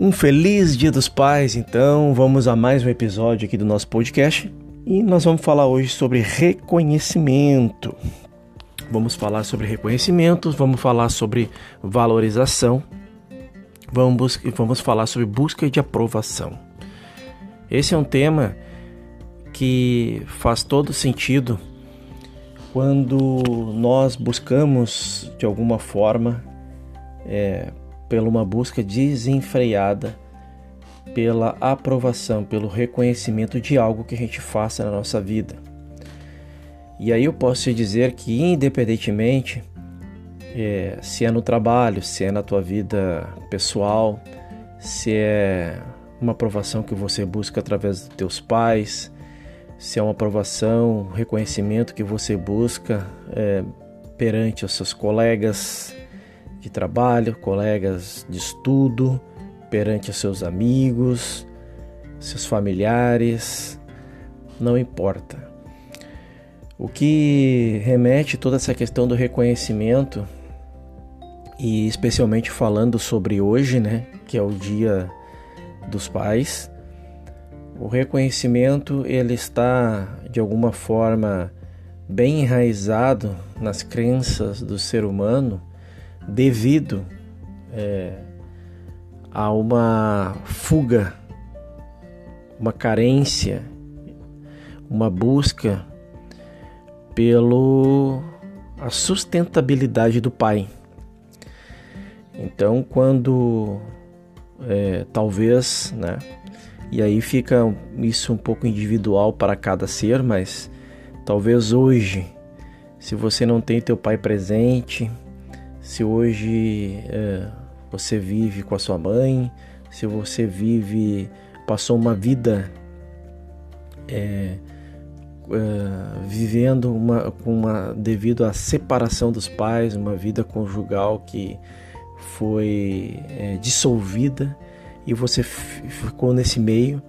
Um feliz Dia dos Pais, então vamos a mais um episódio aqui do nosso podcast e nós vamos falar hoje sobre reconhecimento. Vamos falar sobre reconhecimento, vamos falar sobre valorização, vamos, vamos falar sobre busca de aprovação. Esse é um tema que faz todo sentido quando nós buscamos de alguma forma é, pela uma busca desenfreada pela aprovação, pelo reconhecimento de algo que a gente faça na nossa vida. E aí eu posso te dizer que, independentemente é, se é no trabalho, se é na tua vida pessoal, se é uma aprovação que você busca através dos teus pais, se é uma aprovação, um reconhecimento que você busca é, perante os seus colegas, de trabalho, colegas de estudo, perante seus amigos, seus familiares, não importa. O que remete toda essa questão do reconhecimento e especialmente falando sobre hoje, né, que é o Dia dos Pais, o reconhecimento ele está de alguma forma bem enraizado nas crenças do ser humano devido é, a uma fuga, uma carência, uma busca pelo a sustentabilidade do pai. Então, quando é, talvez, né? E aí fica isso um pouco individual para cada ser, mas talvez hoje, se você não tem teu pai presente, se hoje é, você vive com a sua mãe, se você vive, passou uma vida é, é, vivendo uma, uma, devido à separação dos pais, uma vida conjugal que foi é, dissolvida e você ficou nesse meio,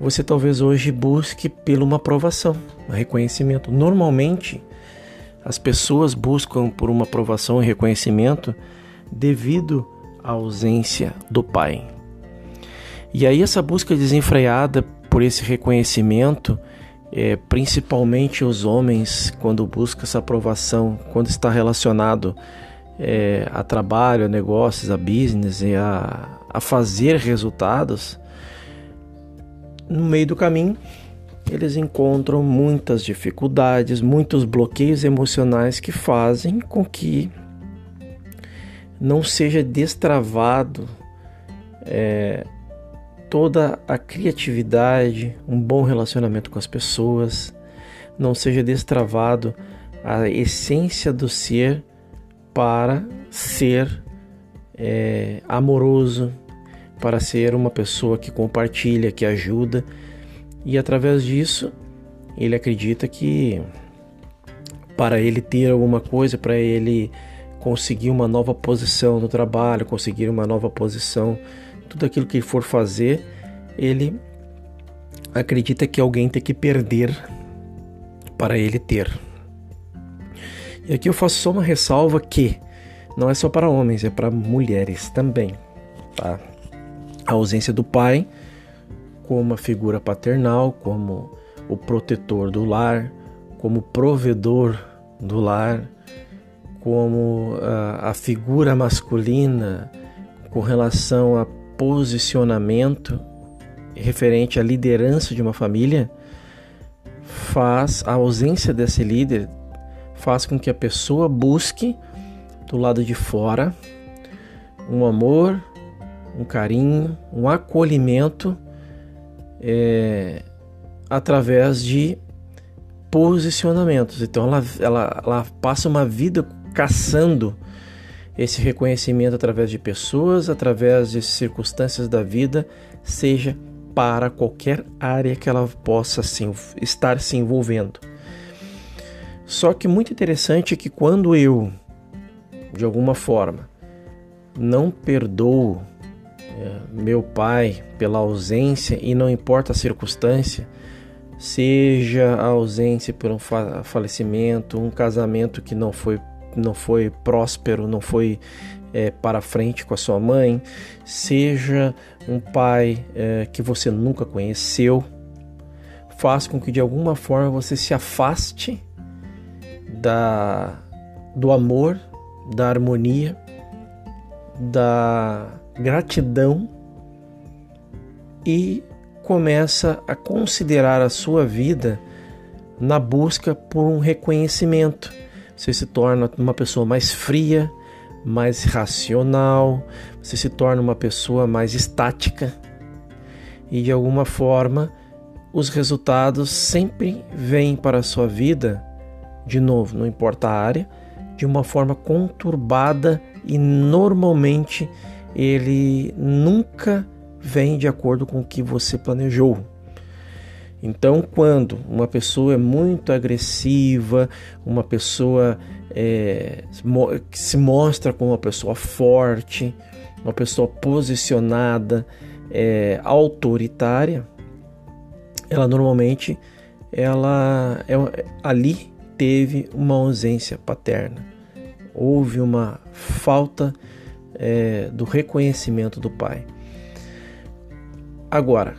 você talvez hoje busque pela uma aprovação, um reconhecimento. Normalmente, as pessoas buscam por uma aprovação e reconhecimento devido à ausência do pai. E aí essa busca desenfreada por esse reconhecimento, é, principalmente os homens, quando buscam essa aprovação, quando está relacionado é, a trabalho, a negócios, a business e a, a fazer resultados, no meio do caminho eles encontram muitas dificuldades, muitos bloqueios emocionais que fazem com que não seja destravado é, toda a criatividade, um bom relacionamento com as pessoas, não seja destravado a essência do ser para ser é, amoroso, para ser uma pessoa que compartilha, que ajuda e através disso, ele acredita que para ele ter alguma coisa, para ele conseguir uma nova posição no trabalho, conseguir uma nova posição, tudo aquilo que ele for fazer, ele acredita que alguém tem que perder para ele ter. E aqui eu faço só uma ressalva que não é só para homens, é para mulheres também, tá? A ausência do pai como uma figura paternal, como o protetor do lar, como provedor do lar, como a, a figura masculina com relação a posicionamento referente à liderança de uma família, faz a ausência desse líder faz com que a pessoa busque do lado de fora um amor, um carinho, um acolhimento é, através de posicionamentos. Então ela, ela, ela passa uma vida caçando esse reconhecimento através de pessoas, através de circunstâncias da vida, seja para qualquer área que ela possa assim, estar se envolvendo. Só que muito interessante é que quando eu, de alguma forma, não perdoo meu pai pela ausência e não importa a circunstância, seja a ausência por um falecimento, um casamento que não foi não foi próspero, não foi é, para frente com a sua mãe, seja um pai é, que você nunca conheceu, faz com que de alguma forma você se afaste da, do amor, da harmonia, da gratidão e começa a considerar a sua vida na busca por um reconhecimento. Você se torna uma pessoa mais fria, mais racional, você se torna uma pessoa mais estática e de alguma forma os resultados sempre vêm para a sua vida, de novo, não importa a área, de uma forma conturbada e normalmente ele nunca vem de acordo com o que você planejou. Então, quando uma pessoa é muito agressiva, uma pessoa é, que se mostra como uma pessoa forte, uma pessoa posicionada, é, autoritária, ela normalmente ela é, ali teve uma ausência paterna, houve uma falta é, do reconhecimento do pai. Agora,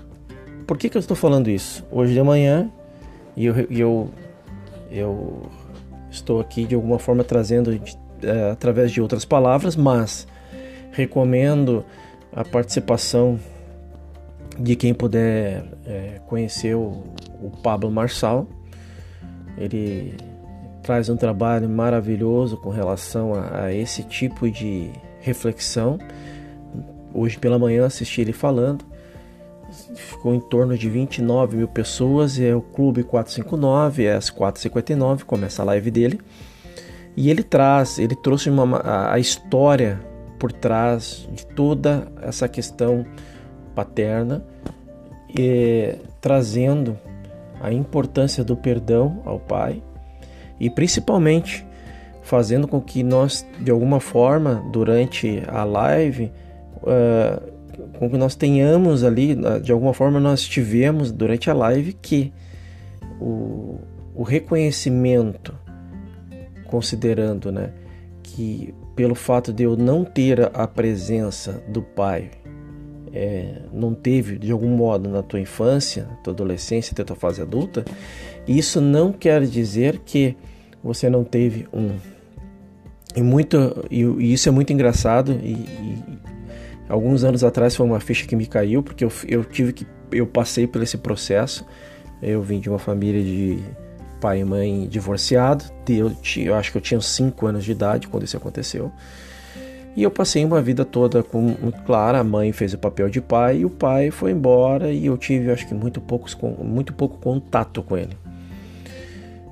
por que, que eu estou falando isso? Hoje de manhã, e eu, eu, eu estou aqui de alguma forma trazendo é, através de outras palavras, mas recomendo a participação de quem puder é, conhecer o, o Pablo Marçal. Ele traz um trabalho maravilhoso com relação a, a, esse tipo de reflexão. Hoje pela manhã assisti ele falando ficou em torno de 29 mil pessoas. É o Clube 459, é às 4h59, começa a live dele. E ele traz, ele trouxe uma, a história por trás de toda essa questão paterna, e, trazendo a importância do perdão ao pai e principalmente fazendo com que nós, de alguma forma, durante a live, uh, com que nós tenhamos ali, de alguma forma nós tivemos durante a live que o, o reconhecimento, considerando né, que pelo fato de eu não ter a presença do pai, é, não teve de algum modo na tua infância, tua adolescência, até tua fase adulta, isso não quer dizer que você não teve um. E, muito, e, e isso é muito engraçado e, e, Alguns anos atrás foi uma ficha que me caiu, porque eu, eu tive que. Eu passei por esse processo. Eu vim de uma família de pai e mãe divorciado. Eu, eu acho que eu tinha 5 anos de idade quando isso aconteceu. E eu passei uma vida toda com, claro, a mãe fez o papel de pai e o pai foi embora e eu tive, acho que muito poucos, muito pouco contato com ele.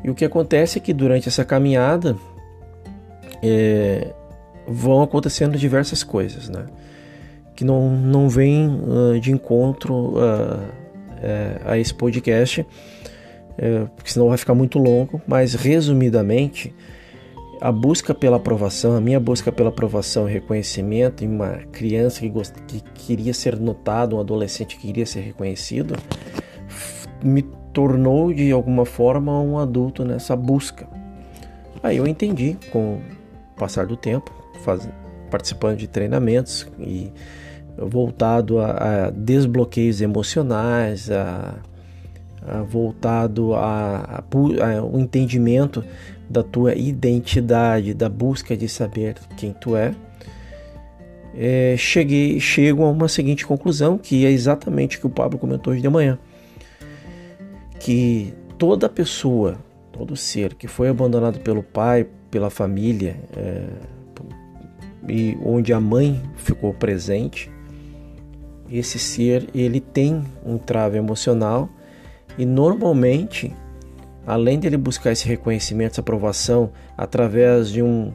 E o que acontece é que durante essa caminhada é, vão acontecendo diversas coisas, né? que não, não vem uh, de encontro uh, a esse podcast, uh, porque senão vai ficar muito longo, mas resumidamente, a busca pela aprovação, a minha busca pela aprovação e reconhecimento em uma criança que, gost... que queria ser notado, um adolescente que queria ser reconhecido, me tornou de alguma forma um adulto nessa busca. Aí eu entendi com passar do tempo, faz... participando de treinamentos e voltado a, a desbloqueios emocionais, a, a voltado ao entendimento da tua identidade, da busca de saber quem tu é, é, cheguei, chego a uma seguinte conclusão, que é exatamente o que o Pablo comentou hoje de manhã, que toda pessoa, todo ser que foi abandonado pelo pai, pela família, é, e onde a mãe ficou presente, esse ser ele tem um trave emocional e normalmente, além dele buscar esse reconhecimento, essa aprovação através de um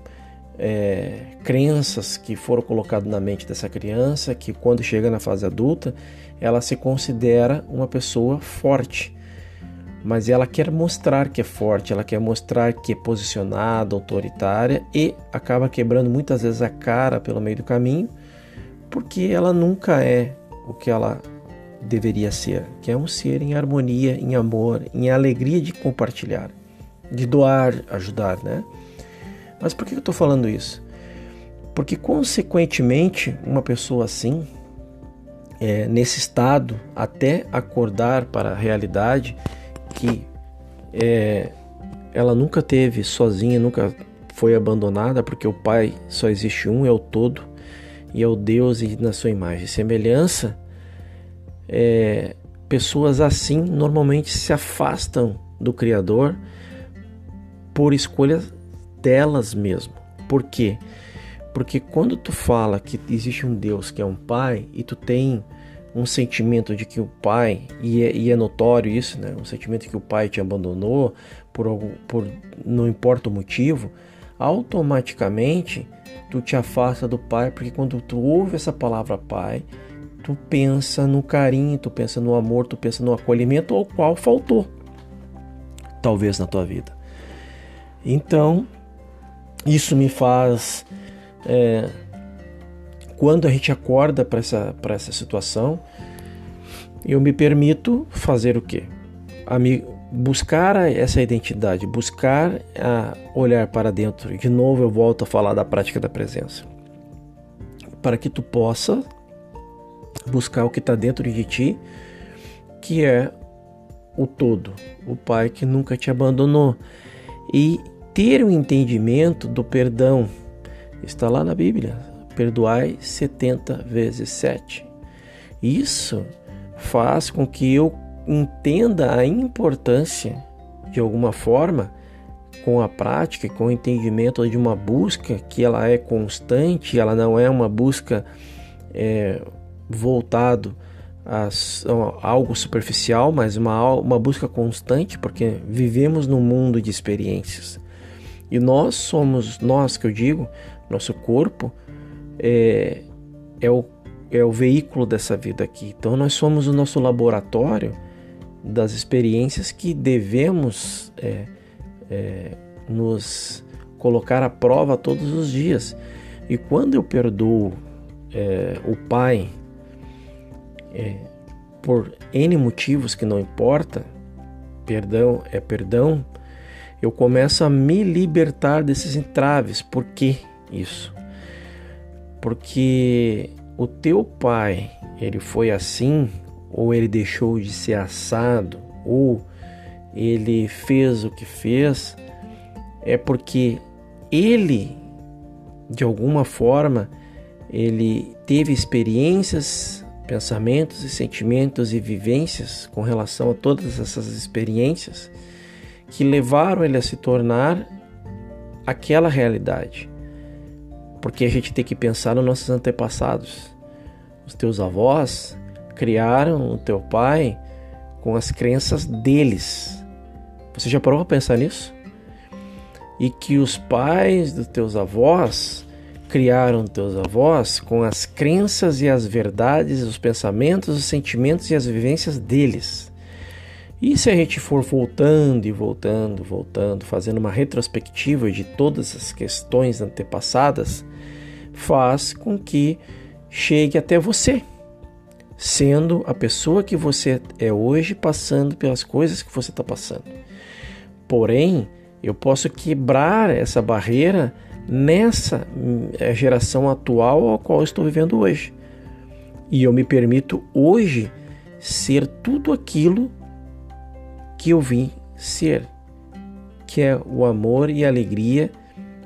é, crenças que foram colocadas na mente dessa criança, que quando chega na fase adulta, ela se considera uma pessoa forte. Mas ela quer mostrar que é forte, ela quer mostrar que é posicionada, autoritária e acaba quebrando muitas vezes a cara pelo meio do caminho, porque ela nunca é o que ela deveria ser, que é um ser em harmonia, em amor, em alegria de compartilhar, de doar, ajudar, né? Mas por que eu estou falando isso? Porque, consequentemente, uma pessoa assim, é, nesse estado, até acordar para a realidade que é, ela nunca teve sozinha, nunca foi abandonada, porque o Pai só existe um, é o todo, e é o Deus e na sua imagem e semelhança, é, pessoas assim normalmente se afastam do Criador por escolha delas mesmo. Por quê? Porque quando tu fala que existe um Deus que é um pai e tu tem um sentimento de que o pai, e é, e é notório isso, né? um sentimento de que o pai te abandonou por, algum, por não importa o motivo, automaticamente tu te afasta do pai, porque quando tu ouve essa palavra pai, tu pensa no carinho, tu pensa no amor, tu pensa no acolhimento ao qual faltou, talvez na tua vida. Então, isso me faz. É, quando a gente acorda para essa, essa situação, eu me permito fazer o quê? A me, buscar essa identidade, buscar olhar para dentro. De novo, eu volto a falar da prática da presença. Para que tu possa buscar o que está dentro de ti, que é o todo, o Pai que nunca te abandonou. E ter o um entendimento do perdão. Está lá na Bíblia. Perdoai 70 vezes 7. Isso faz com que eu entenda a importância, de alguma forma, com a prática, com o entendimento de uma busca que ela é constante, ela não é uma busca é, voltado a, a, algo superficial, mas uma, uma busca constante, porque vivemos num mundo de experiências. E nós somos, nós que eu digo, nosso corpo é, é, o, é o veículo dessa vida aqui. Então nós somos o nosso laboratório das experiências que devemos é, é, nos colocar à prova todos os dias. E quando eu perdoo é, o Pai é, por N motivos que não importa, perdão é perdão, eu começo a me libertar desses entraves. Por que isso? Porque o teu pai, ele foi assim, ou ele deixou de ser assado, ou ele fez o que fez, é porque ele, de alguma forma, ele teve experiências, pensamentos e sentimentos e vivências com relação a todas essas experiências que levaram ele a se tornar aquela realidade. Porque a gente tem que pensar nos nossos antepassados. Os teus avós criaram o teu pai com as crenças deles. Você já parou para pensar nisso? E que os pais dos teus avós criaram teus avós com as crenças e as verdades, os pensamentos, os sentimentos e as vivências deles. E se a gente for voltando e voltando, voltando, fazendo uma retrospectiva de todas as questões antepassadas, faz com que chegue até você, sendo a pessoa que você é hoje, passando pelas coisas que você está passando. Porém, eu posso quebrar essa barreira nessa eh, geração atual a qual estou vivendo hoje. E eu me permito hoje ser tudo aquilo que eu vim ser, que é o amor e a alegria,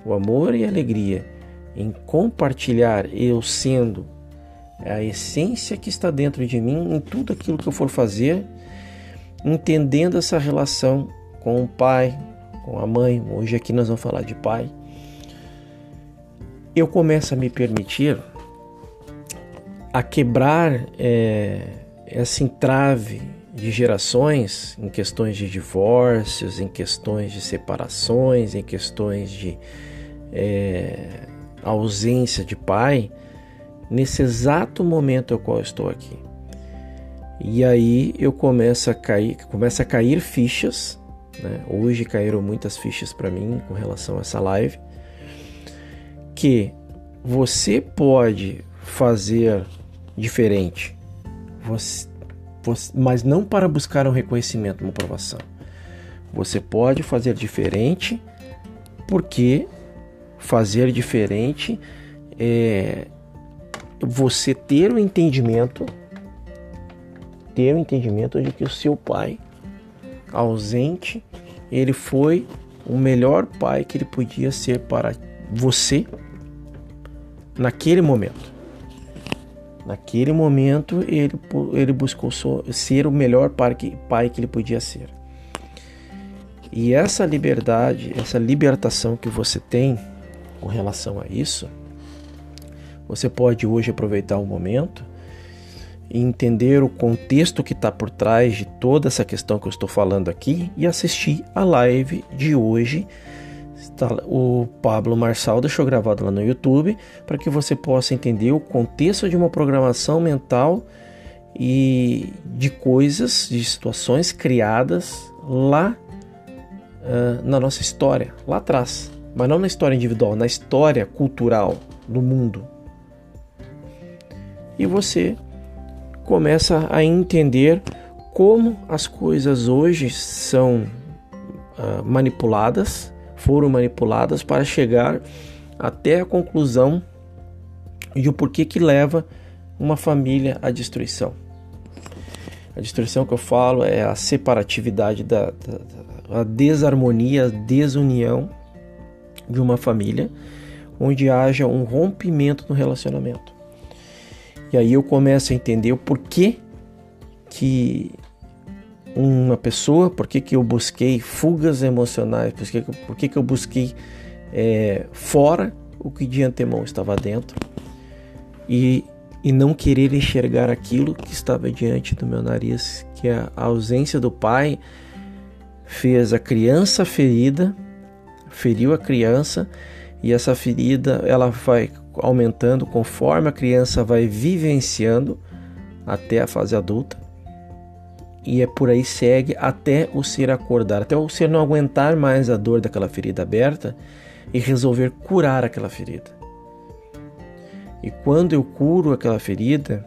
o amor e a alegria em compartilhar eu sendo a essência que está dentro de mim em tudo aquilo que eu for fazer, entendendo essa relação com o pai, com a mãe. Hoje aqui nós vamos falar de pai. Eu começo a me permitir a quebrar é, essa entrave de gerações em questões de divórcios, em questões de separações, em questões de é, ausência de pai, nesse exato momento ao qual estou aqui. E aí eu começo a cair, começa a cair fichas. Né? Hoje caíram muitas fichas para mim com relação a essa live, que você pode fazer diferente. Você, mas não para buscar um reconhecimento, uma aprovação. Você pode fazer diferente porque fazer diferente é você ter o entendimento ter o entendimento de que o seu pai ausente ele foi o melhor pai que ele podia ser para você naquele momento. Naquele momento ele, ele buscou ser o melhor pai que, pai que ele podia ser. E essa liberdade, essa libertação que você tem com relação a isso, você pode hoje aproveitar o momento e entender o contexto que está por trás de toda essa questão que eu estou falando aqui e assistir a live de hoje. O Pablo Marçal deixou gravado lá no YouTube para que você possa entender o contexto de uma programação mental e de coisas, de situações criadas lá uh, na nossa história, lá atrás, mas não na história individual, na história cultural do mundo. E você começa a entender como as coisas hoje são uh, manipuladas, foram manipuladas para chegar até a conclusão de o porquê que leva uma família à destruição. A destruição que eu falo é a separatividade, da, da, a desarmonia, a desunião de uma família, onde haja um rompimento no relacionamento. E aí eu começo a entender o porquê que uma pessoa, por que, que eu busquei fugas emocionais, por que, que, que eu busquei é, fora o que de antemão estava dentro e, e não querer enxergar aquilo que estava diante do meu nariz, que a ausência do pai fez a criança ferida, feriu a criança e essa ferida ela vai aumentando conforme a criança vai vivenciando até a fase adulta. E é por aí segue até o ser acordar, até o ser não aguentar mais a dor daquela ferida aberta e resolver curar aquela ferida. E quando eu curo aquela ferida,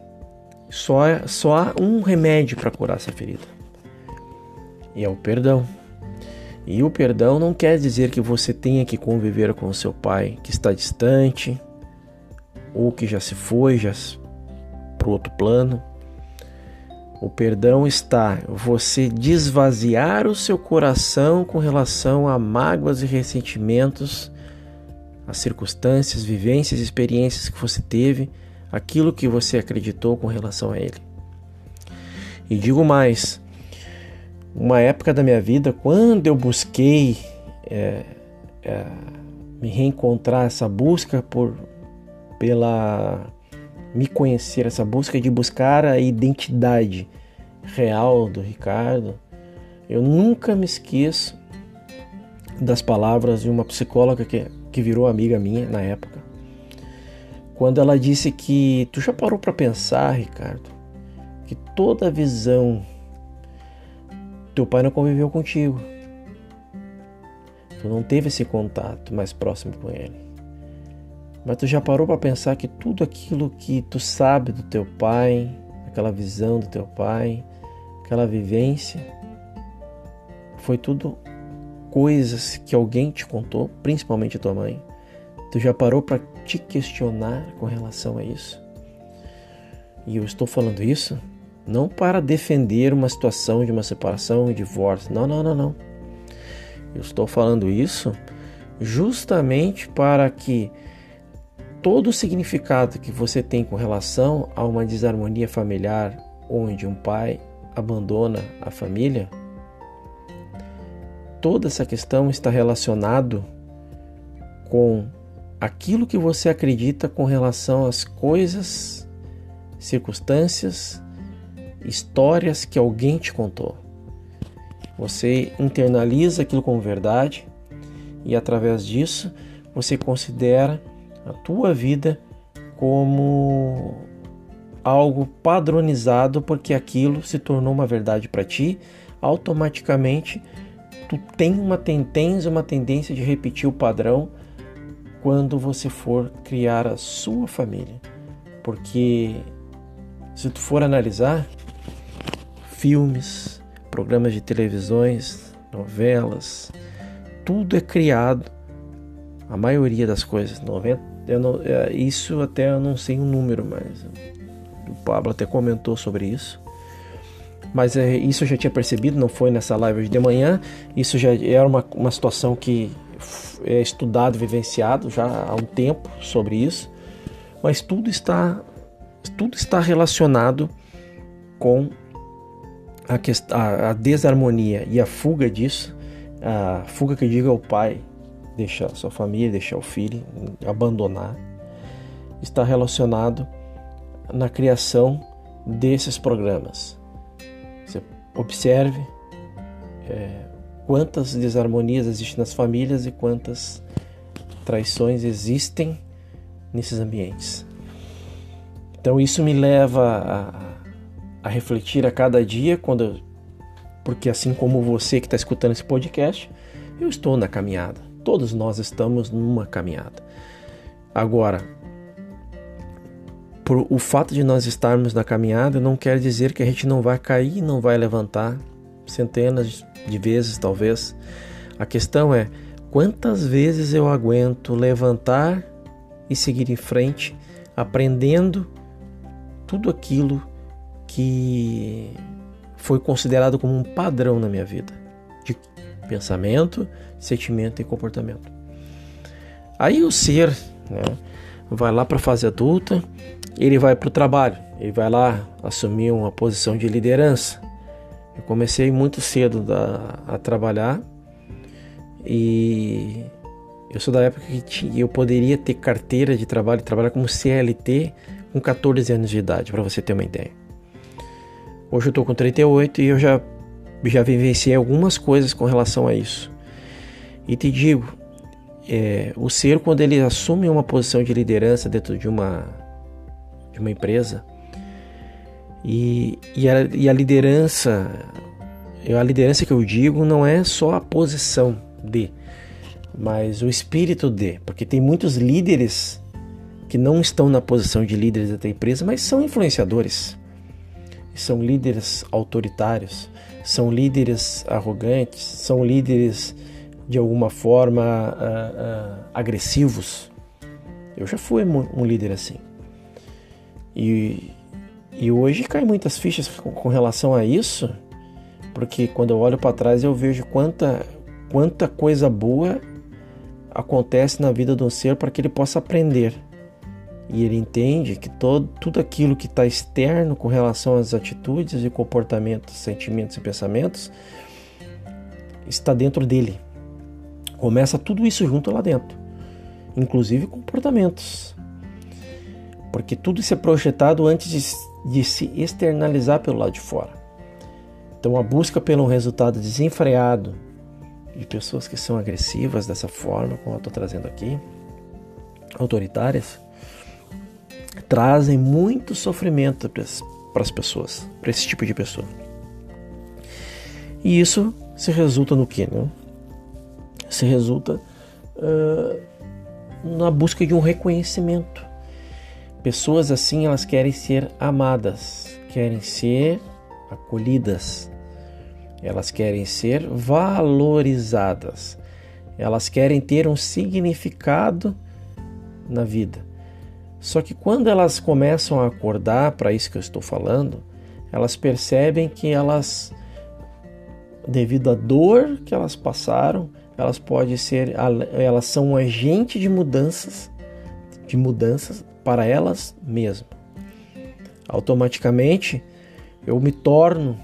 só, só há um remédio para curar essa ferida. E é o perdão. E o perdão não quer dizer que você tenha que conviver com seu pai que está distante, ou que já se foi, já para outro plano. O perdão está você desvaziar o seu coração com relação a mágoas e ressentimentos, as circunstâncias, vivências, experiências que você teve, aquilo que você acreditou com relação a ele. E digo mais, uma época da minha vida, quando eu busquei é, é, me reencontrar, essa busca por pela me conhecer, essa busca de buscar a identidade real do Ricardo, eu nunca me esqueço das palavras de uma psicóloga que, que virou amiga minha na época. Quando ela disse que tu já parou para pensar, Ricardo, que toda visão teu pai não conviveu contigo. Tu não teve esse contato mais próximo com ele. Mas tu já parou para pensar que tudo aquilo que tu sabe do teu pai, aquela visão do teu pai, aquela vivência, foi tudo coisas que alguém te contou, principalmente tua mãe. Tu já parou para te questionar com relação a isso? E eu estou falando isso não para defender uma situação de uma separação e divórcio. Não, não, não, não. Eu estou falando isso justamente para que todo o significado que você tem com relação a uma desarmonia familiar onde um pai abandona a família, toda essa questão está relacionado com aquilo que você acredita com relação às coisas, circunstâncias, histórias que alguém te contou. Você internaliza aquilo como verdade e através disso você considera a tua vida como algo padronizado, porque aquilo se tornou uma verdade para ti, automaticamente tu tem uma tendência, uma tendência de repetir o padrão quando você for criar a sua família. Porque se tu for analisar filmes, programas de televisões, novelas, tudo é criado A maioria das coisas, 90, eu não, é, isso até eu não sei o um número, mas o Pablo até comentou sobre isso. Mas é, isso eu já tinha percebido, não foi nessa live de manhã. Isso já era uma, uma situação que é estudado, vivenciado já há um tempo sobre isso. Mas tudo está, tudo está relacionado com a, a, desarmonia e a fuga disso. A fuga que eu digo é o pai deixar sua família, deixar o filho, abandonar, está relacionado na criação desses programas. Você observe é, quantas desarmonias existem nas famílias e quantas traições existem nesses ambientes. Então isso me leva a, a refletir a cada dia, quando, porque assim como você que está escutando esse podcast, eu estou na caminhada. Todos nós estamos numa caminhada. Agora, por o fato de nós estarmos na caminhada não quer dizer que a gente não vai cair, não vai levantar centenas de vezes, talvez. A questão é quantas vezes eu aguento levantar e seguir em frente, aprendendo tudo aquilo que foi considerado como um padrão na minha vida de pensamento, sentimento e comportamento. Aí o ser né, vai lá para a fase adulta, ele vai para o trabalho, ele vai lá assumir uma posição de liderança. Eu comecei muito cedo da, a trabalhar e eu sou da época que tinha, eu poderia ter carteira de trabalho, trabalhar como CLT com 14 anos de idade, para você ter uma ideia. Hoje eu estou com 38 e eu já já vivenciei algumas coisas com relação a isso. E te digo, é, o ser quando ele assume uma posição de liderança dentro de uma de uma empresa e, e, a, e a liderança a liderança que eu digo não é só a posição de mas o espírito de porque tem muitos líderes que não estão na posição de líderes da empresa mas são influenciadores são líderes autoritários são líderes arrogantes, são líderes de alguma forma uh, uh, agressivos. Eu já fui um líder assim. E, e hoje cai muitas fichas com, com relação a isso, porque quando eu olho para trás eu vejo quanta, quanta coisa boa acontece na vida de um ser para que ele possa aprender e ele entende que todo, tudo aquilo que está externo com relação às atitudes e comportamentos, sentimentos e pensamentos está dentro dele. Começa tudo isso junto lá dentro, inclusive comportamentos, porque tudo isso é projetado antes de, de se externalizar pelo lado de fora. Então, a busca pelo resultado desenfreado de pessoas que são agressivas dessa forma, como eu estou trazendo aqui, autoritárias, trazem muito sofrimento para as pessoas, para esse tipo de pessoa. E isso se resulta no que? Né? Se resulta uh, na busca de um reconhecimento. Pessoas assim, elas querem ser amadas, querem ser acolhidas, elas querem ser valorizadas, elas querem ter um significado na vida. Só que quando elas começam a acordar para isso que eu estou falando, elas percebem que elas, devido à dor que elas passaram, elas podem ser, elas são um agente de mudanças, de mudanças para elas mesmas. Automaticamente, eu me torno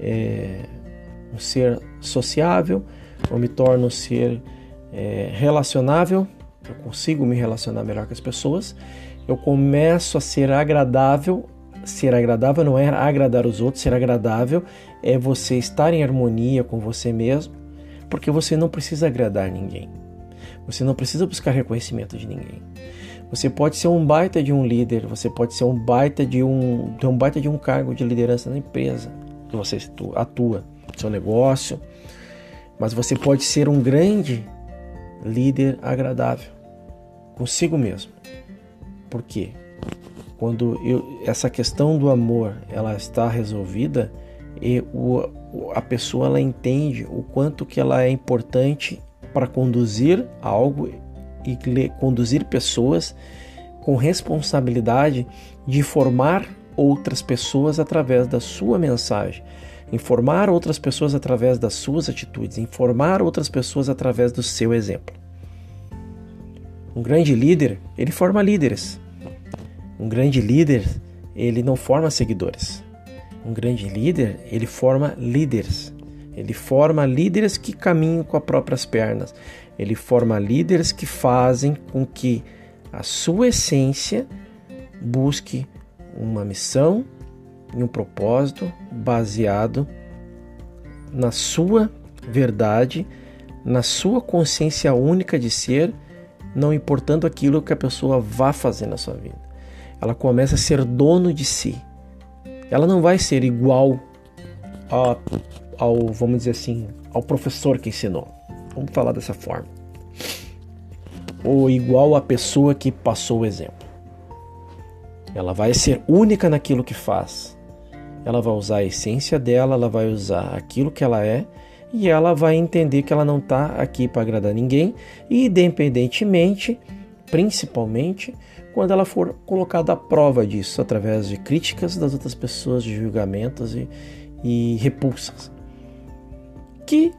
é, um ser sociável, eu me torno um ser é, relacionável eu consigo me relacionar melhor com as pessoas, eu começo a ser agradável. Ser agradável não é agradar os outros, ser agradável é você estar em harmonia com você mesmo, porque você não precisa agradar ninguém. Você não precisa buscar reconhecimento de ninguém. Você pode ser um baita de um líder, você pode ser um baita de um, ter um baita de um cargo de liderança na empresa que você atua, seu negócio, mas você pode ser um grande líder agradável consigo mesmo. Por quê? Quando eu, essa questão do amor ela está resolvida e o, a pessoa ela entende o quanto que ela é importante para conduzir algo e conduzir pessoas com responsabilidade de formar outras pessoas através da sua mensagem, informar outras pessoas através das suas atitudes, informar outras pessoas através do seu exemplo. Um grande líder, ele forma líderes. Um grande líder, ele não forma seguidores. Um grande líder, ele forma líderes. Ele forma líderes que caminham com as próprias pernas. Ele forma líderes que fazem com que a sua essência busque uma missão e um propósito baseado na sua verdade, na sua consciência única de ser, não importando aquilo que a pessoa vá fazer na sua vida. Ela começa a ser dono de si. Ela não vai ser igual a, ao, vamos dizer assim, ao professor que ensinou. Vamos falar dessa forma. Ou igual à pessoa que passou o exemplo. Ela vai ser única naquilo que faz. Ela vai usar a essência dela, ela vai usar aquilo que ela é e ela vai entender que ela não está aqui para agradar ninguém, independentemente, principalmente, quando ela for colocada à prova disso, através de críticas das outras pessoas, de julgamentos e, e repulsas. Que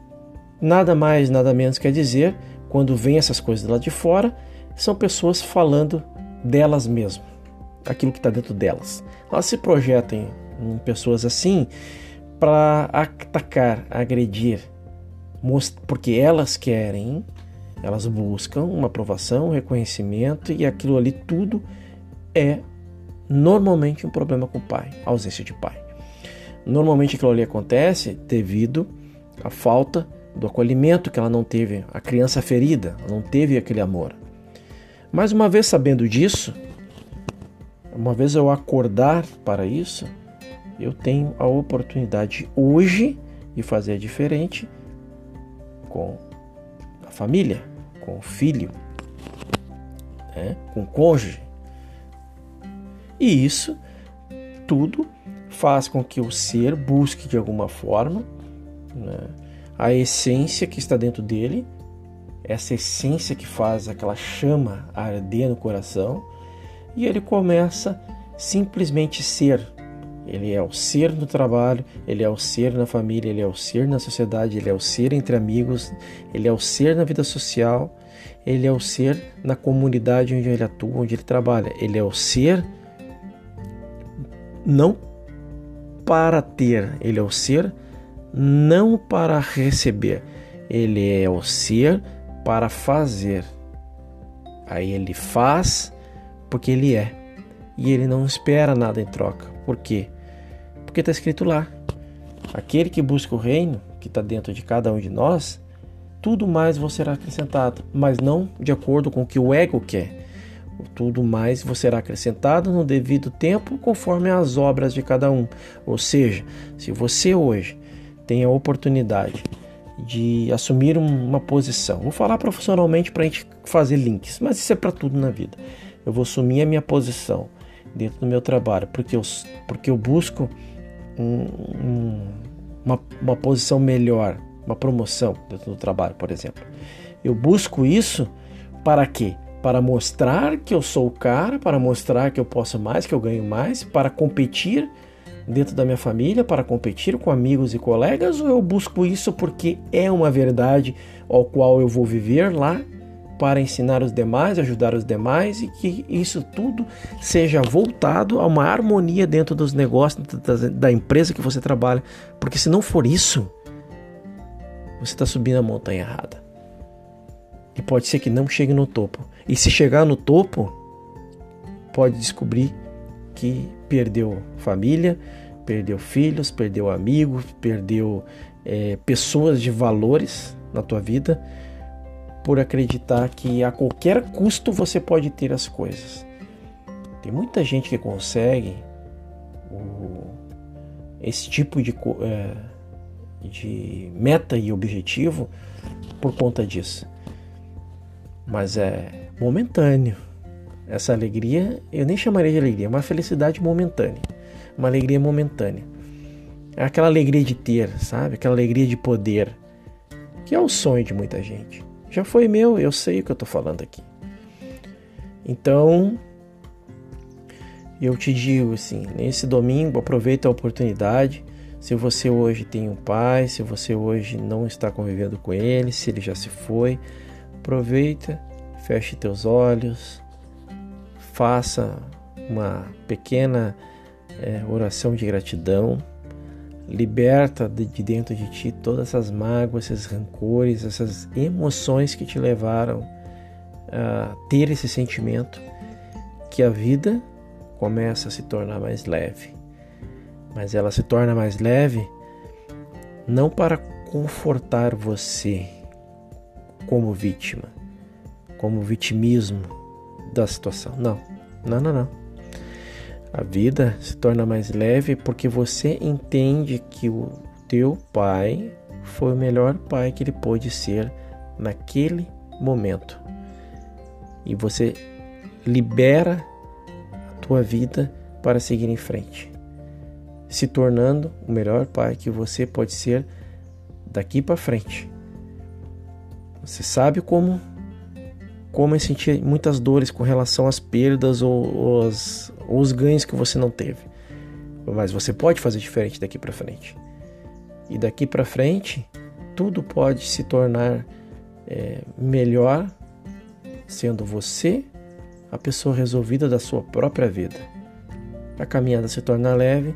nada mais, nada menos quer dizer, quando vem essas coisas lá de fora, são pessoas falando delas mesmas aquilo que está dentro delas. Elas se projetam pessoas assim para atacar, agredir, porque elas querem, elas buscam uma aprovação, um reconhecimento e aquilo ali tudo é normalmente um problema com o pai, ausência de pai. Normalmente aquilo ali acontece devido à falta do acolhimento que ela não teve, a criança ferida, não teve aquele amor. Mais uma vez sabendo disso, uma vez eu acordar para isso, eu tenho a oportunidade hoje de fazer diferente com a família, com o filho, né? com o cônjuge. E isso tudo faz com que o ser busque de alguma forma né? a essência que está dentro dele, essa essência que faz aquela chama arder no coração e ele começa simplesmente ser. Ele é o ser no trabalho, ele é o ser na família, ele é o ser na sociedade, ele é o ser entre amigos, ele é o ser na vida social, ele é o ser na comunidade onde ele atua, onde ele trabalha. Ele é o ser não para ter, ele é o ser não para receber, ele é o ser para fazer. Aí ele faz porque ele é. E ele não espera nada em troca. Por quê? Porque está escrito lá: aquele que busca o reino, que está dentro de cada um de nós, tudo mais vos será acrescentado, mas não de acordo com o que o ego quer. Tudo mais vos será acrescentado no devido tempo, conforme as obras de cada um. Ou seja, se você hoje tem a oportunidade de assumir uma posição, vou falar profissionalmente para a gente fazer links, mas isso é para tudo na vida eu vou assumir a minha posição dentro do meu trabalho, porque eu, porque eu busco um, um, uma, uma posição melhor, uma promoção dentro do trabalho, por exemplo. Eu busco isso para quê? Para mostrar que eu sou o cara, para mostrar que eu posso mais, que eu ganho mais, para competir dentro da minha família, para competir com amigos e colegas, ou eu busco isso porque é uma verdade ao qual eu vou viver lá para ensinar os demais, ajudar os demais e que isso tudo seja voltado a uma harmonia dentro dos negócios, da, empresa que você trabalha. Porque se não for isso, você está subindo a montanha errada. E pode ser que não chegue no topo. E se chegar no topo, pode descobrir que perdeu família, perdeu filhos, perdeu amigos, perdeu é, pessoas de valores na tua vida por acreditar que a qualquer custo você pode ter as coisas. Tem muita gente que consegue o, esse tipo de, é, de meta e objetivo por conta disso. Mas é momentâneo. Essa alegria, eu nem chamaria de alegria, é uma felicidade momentânea. Uma alegria momentânea. É aquela alegria de ter, sabe? Aquela alegria de poder, que é o sonho de muita gente Já foi meu, eu sei o que eu estou falando aqui. Então, eu te digo assim, nesse domingo aproveita a oportunidade. Se você hoje tem um pai, se você hoje não está convivendo com ele, se ele já se foi, aproveita, feche teus olhos, faça uma pequena é, oração de gratidão, liberta de, de dentro de ti todas essas mágoas, esses rancores, essas emoções que te levaram a ter esse sentimento que a vida começa a se tornar mais leve. Mas ela se torna mais leve não para confortar você como vítima, como vitimismo da situação. Não, não, não, não. A vida se torna mais leve porque você entende que o teu pai foi o melhor pai que ele pôde ser naquele momento. E você libera tua vida para seguir em frente, se tornando o melhor pai que você pode ser daqui para frente. Você sabe como como sentir muitas dores com relação às perdas ou, ou, as, ou os ganhos que você não teve. Mas você pode fazer diferente daqui para frente. E daqui para frente, tudo pode se tornar é, melhor sendo você a pessoa resolvida da sua própria vida. A caminhada se torna leve,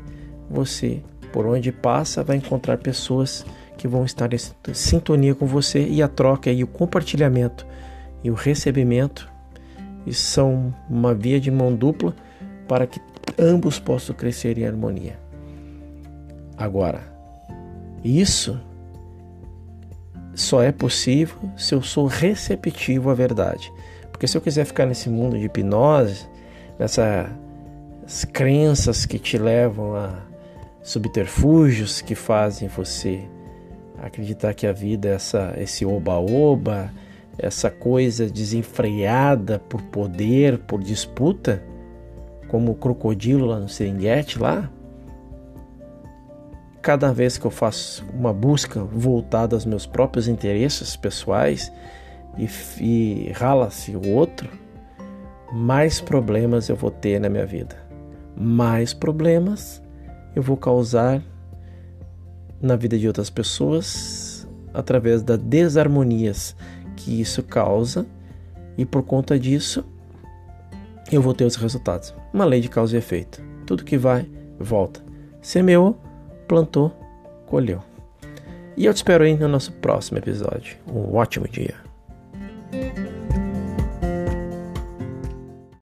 você, por onde passa, vai encontrar pessoas que vão estar em sintonia com você e a troca e o compartilhamento e o recebimento e são uma via de mão dupla para que ambos possam crescer em harmonia. Agora, isso só é possível se eu sou receptivo à verdade. Porque se eu quiser ficar nesse mundo de hipnose, nessas crenças que te levam a subterfúgios que fazem você acreditar que a vida é essa, esse oba-oba, essa coisa desenfreada por poder, por disputa, como o crocodilo lá no Serengeti lá, cada vez que eu faço uma busca voltada aos meus próprios interesses pessoais, e, e rala-se o outro, mais problemas eu vou ter na minha vida. Mais problemas eu vou causar na vida de outras pessoas através das desarmonias que isso causa e por conta disso eu vou ter os resultados. Uma lei de causa e efeito. Tudo que vai, volta. Semeou, plantou, colheu. E eu te espero aí no nosso próximo episódio. Um ótimo dia.